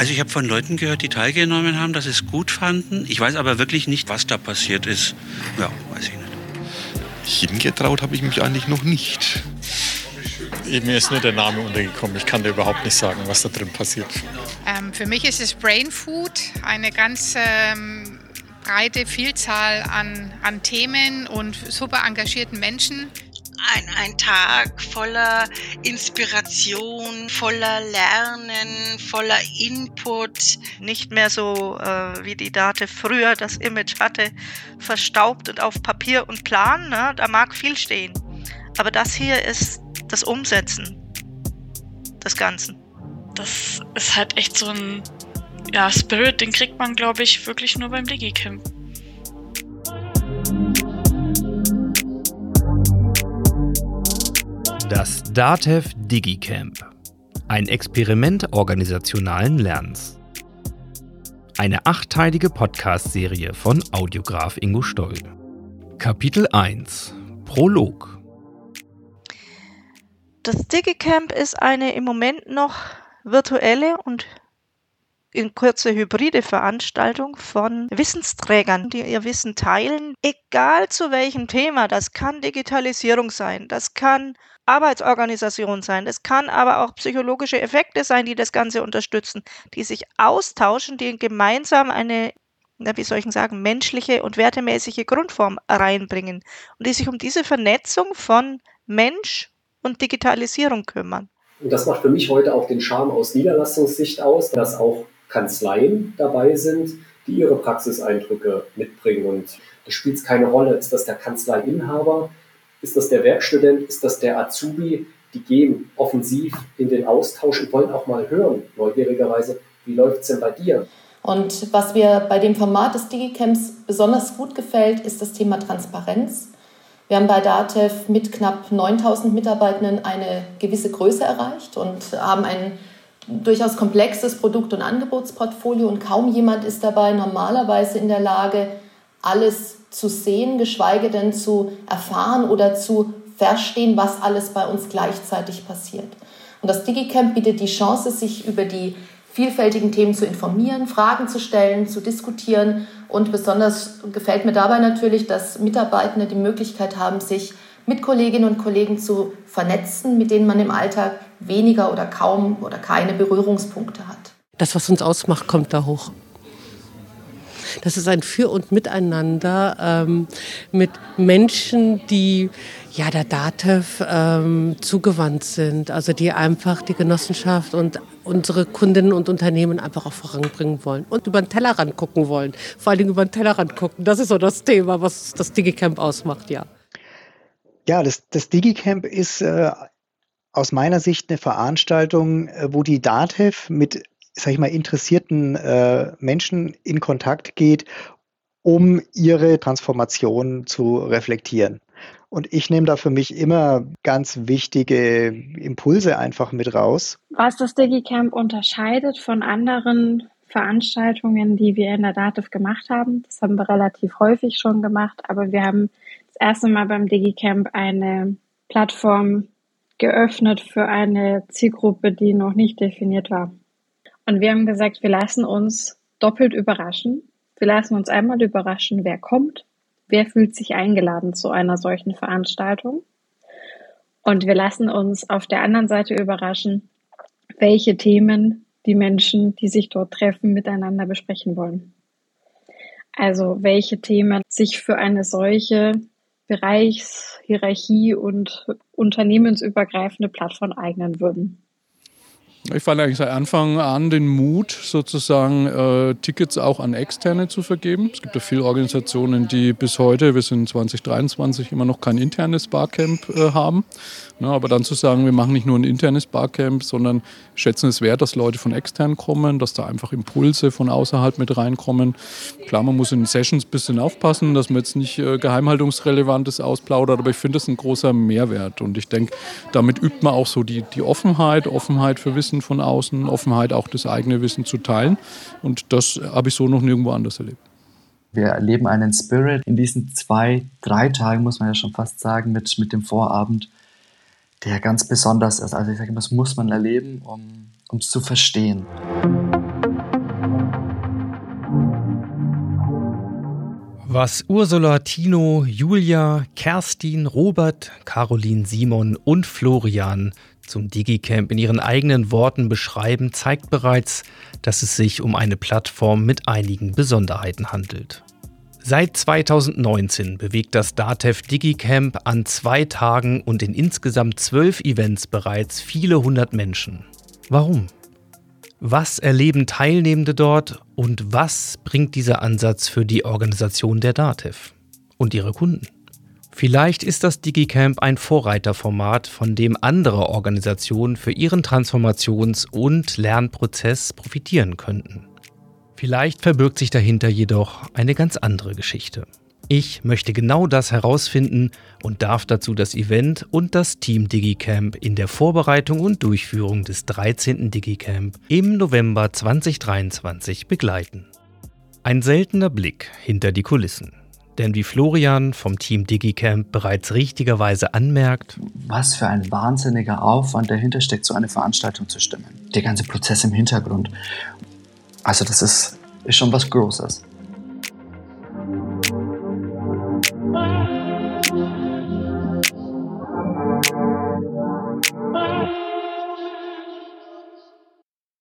Also ich habe von Leuten gehört, die teilgenommen haben, dass sie es gut fanden. Ich weiß aber wirklich nicht, was da passiert ist. Ja, weiß ich nicht. Hingetraut habe ich mich eigentlich noch nicht. Mir ist nur der Name untergekommen. Ich kann dir überhaupt nicht sagen, was da drin passiert. Ähm, für mich ist es Brain Food, eine ganz ähm, breite Vielzahl an, an Themen und super engagierten Menschen ein, ein Tag voller Inspiration, voller Lernen, voller Input. Nicht mehr so äh, wie die Date früher das Image hatte, verstaubt und auf Papier und Plan. Ne? Da mag viel stehen. Aber das hier ist das Umsetzen des Ganzen. Das ist halt echt so ein ja, Spirit, den kriegt man, glaube ich, wirklich nur beim Digicamp. Das DATEV DigiCamp. Ein Experiment organisationalen Lernens. Eine achtteilige Podcast-Serie von Audiograf Ingo Stoll. Kapitel 1 Prolog Das DigiCamp ist eine im Moment noch virtuelle und in Kürze hybride Veranstaltung von Wissensträgern, die ihr Wissen teilen, egal zu welchem Thema. Das kann Digitalisierung sein, das kann Arbeitsorganisation sein, das kann aber auch psychologische Effekte sein, die das Ganze unterstützen, die sich austauschen, die gemeinsam eine wie soll ich sagen, menschliche und wertemäßige Grundform reinbringen und die sich um diese Vernetzung von Mensch und Digitalisierung kümmern. Und das macht für mich heute auch den Charme aus Niederlassungssicht aus, dass auch Kanzleien dabei sind, die ihre Praxiseindrücke mitbringen. Und da spielt keine Rolle, ist das der Kanzleiinhaber, ist das der Werkstudent, ist das der Azubi, die gehen offensiv in den Austausch und wollen auch mal hören, neugierigerweise, wie läuft es denn bei dir? Und was mir bei dem Format des Digicamps besonders gut gefällt, ist das Thema Transparenz. Wir haben bei DATEV mit knapp 9000 Mitarbeitenden eine gewisse Größe erreicht und haben ein durchaus komplexes Produkt- und Angebotsportfolio und kaum jemand ist dabei normalerweise in der Lage, alles zu sehen, geschweige denn zu erfahren oder zu verstehen, was alles bei uns gleichzeitig passiert. Und das DigiCamp bietet die Chance, sich über die vielfältigen Themen zu informieren, Fragen zu stellen, zu diskutieren. Und besonders gefällt mir dabei natürlich, dass Mitarbeitende die Möglichkeit haben, sich mit Kolleginnen und Kollegen zu vernetzen, mit denen man im Alltag weniger oder kaum oder keine Berührungspunkte hat. Das, was uns ausmacht, kommt da hoch. Das ist ein Für und Miteinander ähm, mit Menschen, die ja der DATEV ähm, zugewandt sind, also die einfach die Genossenschaft und unsere Kundinnen und Unternehmen einfach auch voranbringen wollen und über den Tellerrand gucken wollen. Vor allen Dingen über den Tellerrand gucken. Das ist so das Thema, was das Digicamp ausmacht, ja. Ja, das, das Digicamp ist äh, aus meiner Sicht eine Veranstaltung, äh, wo die DATEV mit sag ich mal, interessierten äh, Menschen in Kontakt geht, um ihre Transformation zu reflektieren. Und ich nehme da für mich immer ganz wichtige Impulse einfach mit raus. Was das DigiCamp unterscheidet von anderen Veranstaltungen, die wir in der DATEV gemacht haben, das haben wir relativ häufig schon gemacht, aber wir haben erste Mal beim DigiCamp eine Plattform geöffnet für eine Zielgruppe, die noch nicht definiert war. Und wir haben gesagt, wir lassen uns doppelt überraschen. Wir lassen uns einmal überraschen, wer kommt, wer fühlt sich eingeladen zu einer solchen Veranstaltung. Und wir lassen uns auf der anderen Seite überraschen, welche Themen die Menschen, die sich dort treffen, miteinander besprechen wollen. Also welche Themen sich für eine solche Bereichs-, Hierarchie- und unternehmensübergreifende Plattform eignen würden. Ich fand eigentlich seit Anfang an den Mut, sozusagen äh, Tickets auch an Externe zu vergeben. Es gibt ja viele Organisationen, die bis heute, wir sind 2023, immer noch kein internes Barcamp äh, haben. Na, aber dann zu sagen, wir machen nicht nur ein internes Barcamp, sondern schätzen es wert, dass Leute von extern kommen, dass da einfach Impulse von außerhalb mit reinkommen. Klar, man muss in Sessions ein bisschen aufpassen, dass man jetzt nicht äh, Geheimhaltungsrelevantes ausplaudert, aber ich finde das ein großer Mehrwert. Und ich denke, damit übt man auch so die, die Offenheit, Offenheit für Wissen von außen, Offenheit, auch das eigene Wissen zu teilen. Und das habe ich so noch nirgendwo anders erlebt. Wir erleben einen Spirit in diesen zwei, drei Tagen, muss man ja schon fast sagen, mit, mit dem Vorabend, der ganz besonders ist. Also ich sage immer, das muss man erleben, um es zu verstehen. Was Ursula, Tino, Julia, Kerstin, Robert, Caroline, Simon und Florian zum Digicamp in ihren eigenen Worten beschreiben, zeigt bereits, dass es sich um eine Plattform mit einigen Besonderheiten handelt. Seit 2019 bewegt das DATEV Digicamp an zwei Tagen und in insgesamt zwölf Events bereits viele hundert Menschen. Warum? Was erleben Teilnehmende dort und was bringt dieser Ansatz für die Organisation der DATEV und ihre Kunden? Vielleicht ist das DigiCamp ein Vorreiterformat, von dem andere Organisationen für ihren Transformations- und Lernprozess profitieren könnten. Vielleicht verbirgt sich dahinter jedoch eine ganz andere Geschichte. Ich möchte genau das herausfinden und darf dazu das Event und das Team DigiCamp in der Vorbereitung und Durchführung des 13. DigiCamp im November 2023 begleiten. Ein seltener Blick hinter die Kulissen. Denn wie Florian vom Team DigiCamp bereits richtigerweise anmerkt, was für ein wahnsinniger Aufwand dahinter steckt, so eine Veranstaltung zu stimmen. Der ganze Prozess im Hintergrund. Also das ist, ist schon was Großes.